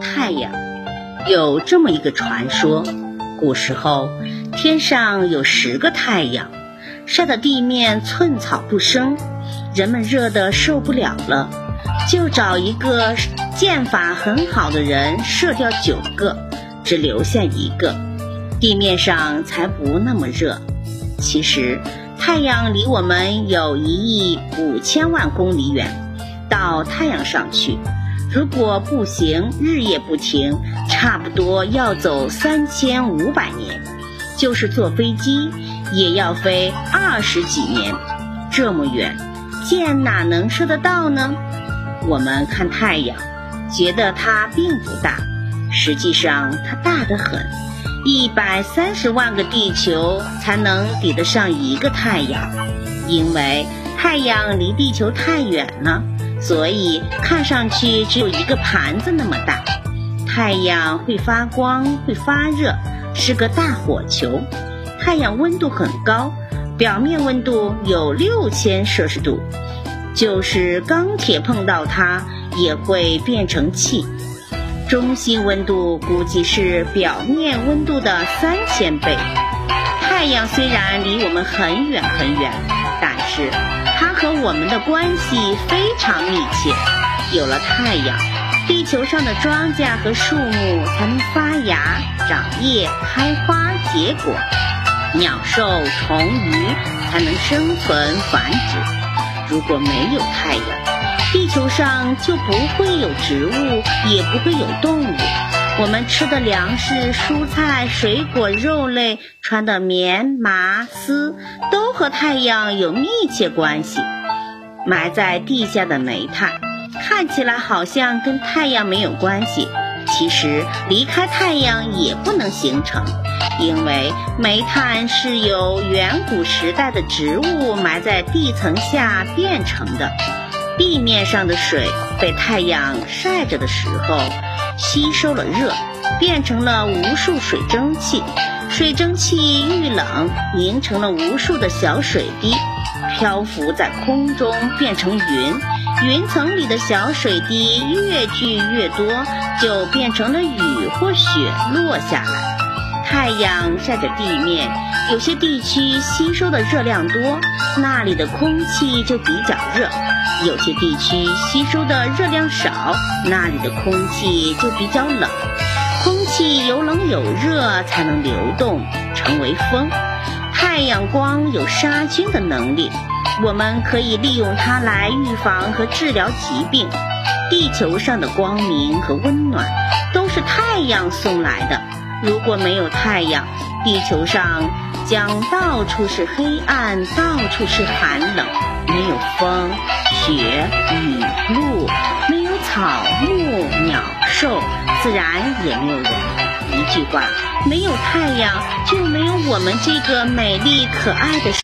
太阳有这么一个传说：古时候天上有十个太阳，晒得地面寸草不生，人们热得受不了了，就找一个箭法很好的人射掉九个，只留下一个，地面上才不那么热。其实太阳离我们有一亿五千万公里远，到太阳上去。如果步行日夜不停，差不多要走三千五百年；就是坐飞机，也要飞二十几年。这么远，箭哪能射得到呢？我们看太阳，觉得它并不大，实际上它大得很，一百三十万个地球才能抵得上一个太阳，因为太阳离地球太远了。所以看上去只有一个盘子那么大。太阳会发光，会发热，是个大火球。太阳温度很高，表面温度有六千摄氏度，就是钢铁碰到它也会变成气。中心温度估计是表面温度的三千倍。太阳虽然离我们很远很远，但是。它和我们的关系非常密切。有了太阳，地球上的庄稼和树木才能发芽、长叶、开花、结果；鸟兽虫鱼才能生存繁殖。如果没有太阳，地球上就不会有植物，也不会有动物。我们吃的粮食、蔬菜、水果、肉类，穿的棉麻丝，都和太阳有密切关系。埋在地下的煤炭，看起来好像跟太阳没有关系，其实离开太阳也不能形成，因为煤炭是由远古时代的植物埋在地层下变成的。地面上的水被太阳晒着的时候。吸收了热，变成了无数水蒸气。水蒸气遇冷，凝成了无数的小水滴，漂浮在空中变成云。云层里的小水滴越聚越多，就变成了雨或雪落下来。太阳晒着地面，有些地区吸收的热量多，那里的空气就比较热。有些地区吸收的热量少，那里的空气就比较冷。空气有冷有热才能流动，成为风。太阳光有杀菌的能力，我们可以利用它来预防和治疗疾病。地球上的光明和温暖都是太阳送来的。如果没有太阳，地球上将到处是黑暗，到处是寒冷，没有风。雪、雨、露，没有草木、鸟兽，自然也没有人。一句话，没有太阳，就没有我们这个美丽可爱的。